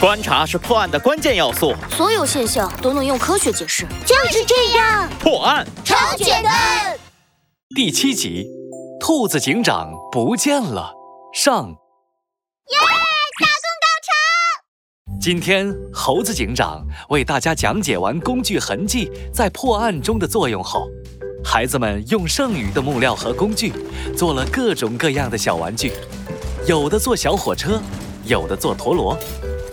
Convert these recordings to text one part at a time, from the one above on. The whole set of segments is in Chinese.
观察是破案的关键要素。所有现象都能用科学解释，就是这样。破案超简单。第七集，兔子警长不见了。上。耶！大功告成。今天猴子警长为大家讲解完工具痕迹在破案中的作用后，孩子们用剩余的木料和工具做了各种各样的小玩具，有的做小火车，有的做陀螺。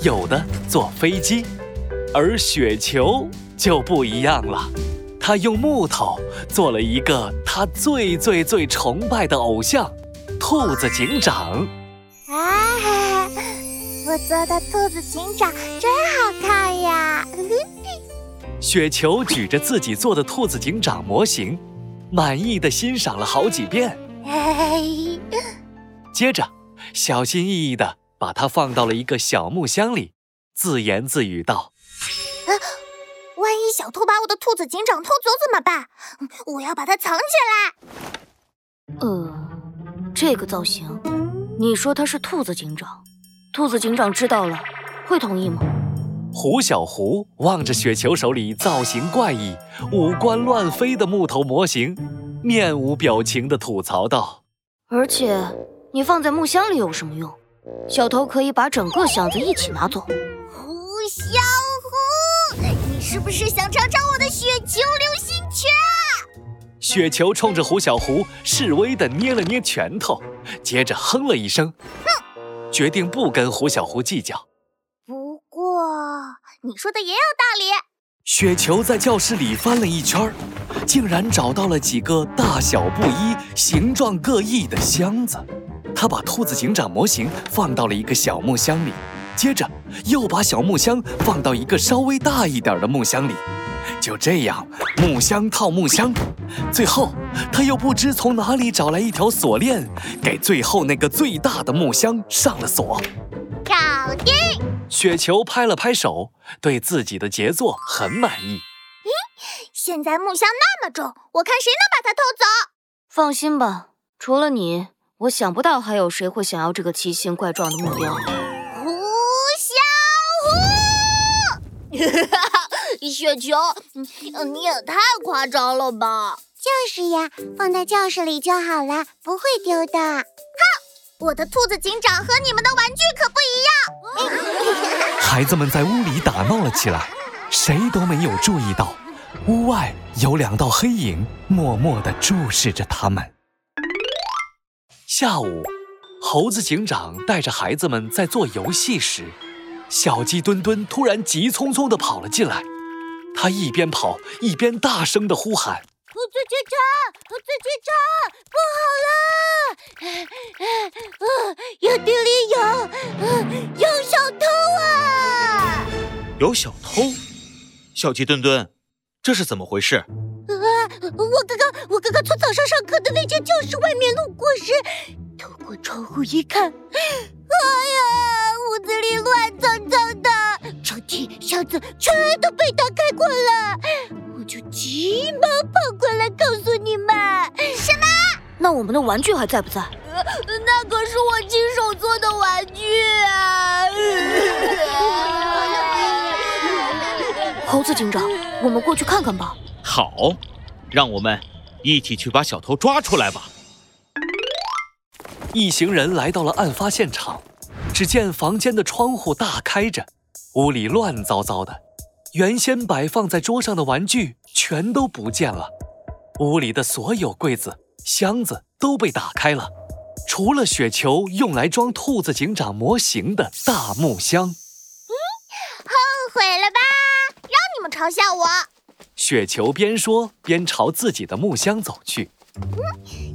有的坐飞机，而雪球就不一样了。他用木头做了一个他最最最崇拜的偶像——兔子警长。啊，我做的兔子警长真好看呀！雪球举着自己做的兔子警长模型，满意的欣赏了好几遍。接着，小心翼翼的。把它放到了一个小木箱里，自言自语道：“啊，万一小偷把我的兔子警长偷走怎么办？我要把它藏起来。”呃，这个造型，你说他是兔子警长？兔子警长知道了，会同意吗？胡小胡望着雪球手里造型怪异、五官乱飞的木头模型，面无表情地吐槽道：“而且，你放在木箱里有什么用？”小偷可以把整个箱子一起拿走。胡小胡，你是不是想尝尝我的雪球流星拳？雪球冲着胡小胡示威的捏了捏拳头，接着哼了一声，哼，决定不跟胡小胡计较。不过你说的也有道理。雪球在教室里翻了一圈，竟然找到了几个大小不一、形状各异的箱子。他把兔子警长模型放到了一个小木箱里，接着又把小木箱放到一个稍微大一点的木箱里，就这样木箱套木箱，最后他又不知从哪里找来一条锁链，给最后那个最大的木箱上了锁。搞定！雪球拍了拍手，对自己的杰作很满意。咦，现在木箱那么重，我看谁能把它偷走？放心吧，除了你。我想不到还有谁会想要这个奇形怪状的目标。胡小虎，雪球，你也太夸张了吧！就是呀，放在教室里就好了，不会丢的。哼，我的兔子警长和你们的玩具可不一样。孩子们在屋里打闹了起来，谁都没有注意到，屋外有两道黑影默默地注视着他们。下午，猴子警长带着孩子们在做游戏时，小鸡墩墩突然急匆匆地跑了进来。他一边跑一边大声地呼喊：“猴子警长，猴子警长，不好了！营地里有啊有小偷啊！有小偷！小鸡墩墩，这是怎么回事？”我刚刚，从早上上课的那间教室外面路过时，透过窗户一看，哎呀，屋子里乱糟糟的，抽屉、箱子全都被他开过了，我就急忙跑过来告诉你们。什么？那我们的玩具还在不在？那可是我亲手做的玩具啊！猴子警长，我们过去看看吧。好。让我们一起去把小偷抓出来吧！一行人来到了案发现场，只见房间的窗户大开着，屋里乱糟糟的，原先摆放在桌上的玩具全都不见了，屋里的所有柜子、箱子都被打开了，除了雪球用来装兔子警长模型的大木箱。嗯，后悔了吧？让你们嘲笑我！雪球边说边朝自己的木箱走去。嗯，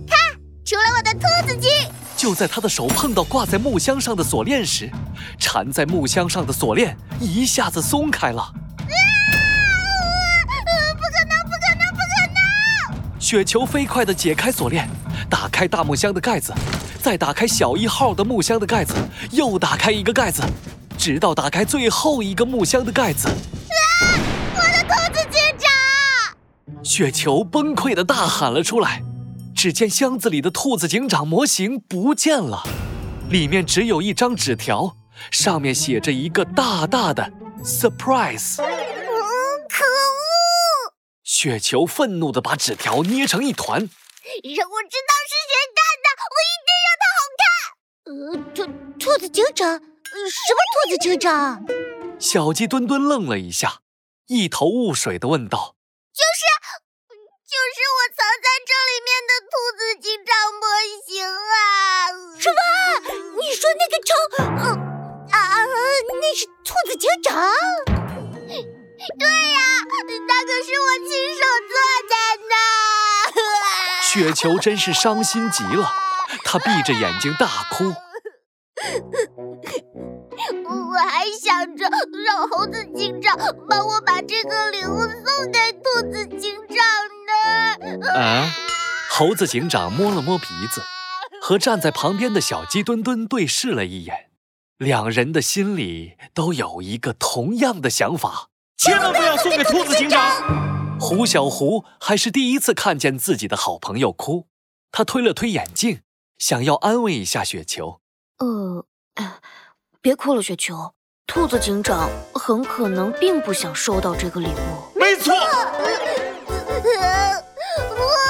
看，除了我的兔子精！就在他的手碰到挂在木箱上的锁链时，缠在木箱上的锁链一下子松开了。啊！不可能！不可能！不可能！雪球飞快地解开锁链，打开大木箱的盖子，再打开小一号的木箱的盖子，又打开一个盖子，直到打开最后一个木箱的盖子。雪球崩溃的大喊了出来，只见箱子里的兔子警长模型不见了，里面只有一张纸条，上面写着一个大大的 “surprise”。嗯，可恶！雪球愤怒地把纸条捏成一团。让我知道是谁干的，我一定让他好看。呃，兔兔子警长，什么兔子警长？小鸡墩墩愣了一下，一头雾水地问道：“就是，就是我藏在这里面的兔子警长模型啊！什么？你说那个超……呃啊，那是兔子警长？对呀，那可是我亲手做的呢！雪球真是伤心极了，他闭着眼睛大哭。我还想着让猴子警长帮我把这个礼物送给兔子警长呢。啊！猴子警长摸了摸鼻子，和站在旁边的小鸡墩墩对视了一眼，两人的心里都有一个同样的想法：千万不要送给兔子警长。胡小胡还是第一次看见自己的好朋友哭，他推了推眼镜，想要安慰一下雪球。呃。别哭了，雪球。兔子警长很可能并不想收到这个礼物。没错。怎？